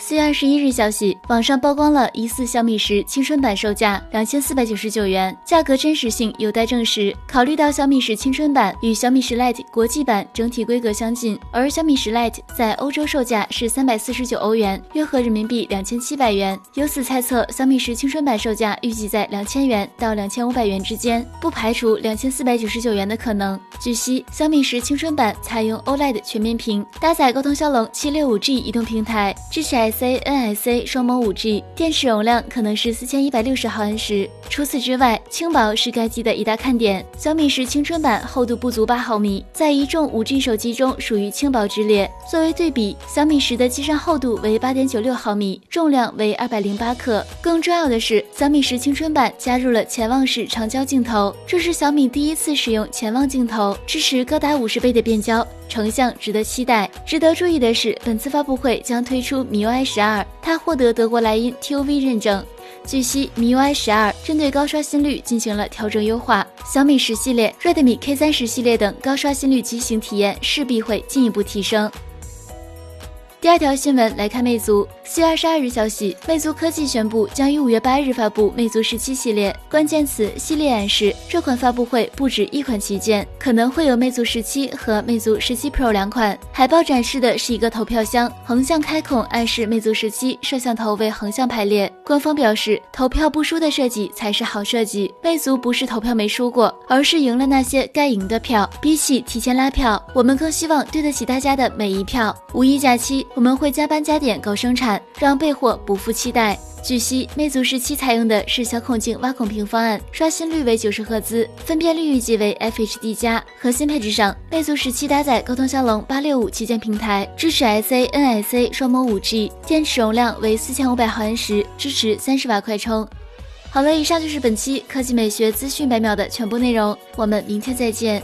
四月二十一日消息，网上曝光了疑似小米十青春版售价两千四百九十九元，价格真实性有待证实。考虑到小米十青春版与小米十 Lite 国际版整体规格相近，而小米十 Lite 在欧洲售价是三百四十九欧元，约合人民币两千七百元。由此猜测，小米十青春版售价预计在两千元到两千五百元之间，不排除两千四百九十九元的可能。据悉，小米十青春版采用 OLED 全面屏，搭载高通骁龙七六五 G 移动平台，支持。C NSA 双模五 G，电池容量可能是四千一百六十毫安时。除此之外，轻薄是该机的一大看点。小米十青春版厚度不足八毫米，在一众五 G 手机中属于轻薄之列。作为对比，小米十的机身厚度为八点九六毫米，重量为二百零八克。更重要的是，小米十青春版加入了潜望式长焦镜头，这是小米第一次使用潜望镜头，支持高达五十倍的变焦。成像值得期待。值得注意的是，本次发布会将推出米 ui i 十二，它获得德国莱茵 TUV 认证。据悉，MIUI 十二针对高刷新率进行了调整优化，小米十系列、Redmi K 三十系列等高刷新率机型体验势必会进一步提升。第二条新闻来看，魅族。四月二十二日消息，魅族科技宣布将于五月八日发布魅族十七系列。关键词：系列暗示。这款发布会不止一款旗舰，可能会有魅族十七和魅族十七 Pro 两款。海报展示的是一个投票箱，横向开孔暗示魅族十七摄像头为横向排列。官方表示，投票不输的设计才是好设计。魅族不是投票没输过，而是赢了那些该赢的票。比起提前拉票，我们更希望对得起大家的每一票。五一假期，我们会加班加点搞生产。让备货不负期待。据悉，魅族十七采用的是小孔径挖孔屏方案，刷新率为九十赫兹，分辨率预计为 FHD 加。核心配置上，魅族十七搭载高通骁龙八六五旗舰平台，支持 SA NSA 双模五 G，电池容量为四千五百毫安时，支持三十瓦快充。好了，以上就是本期科技美学资讯百秒的全部内容，我们明天再见。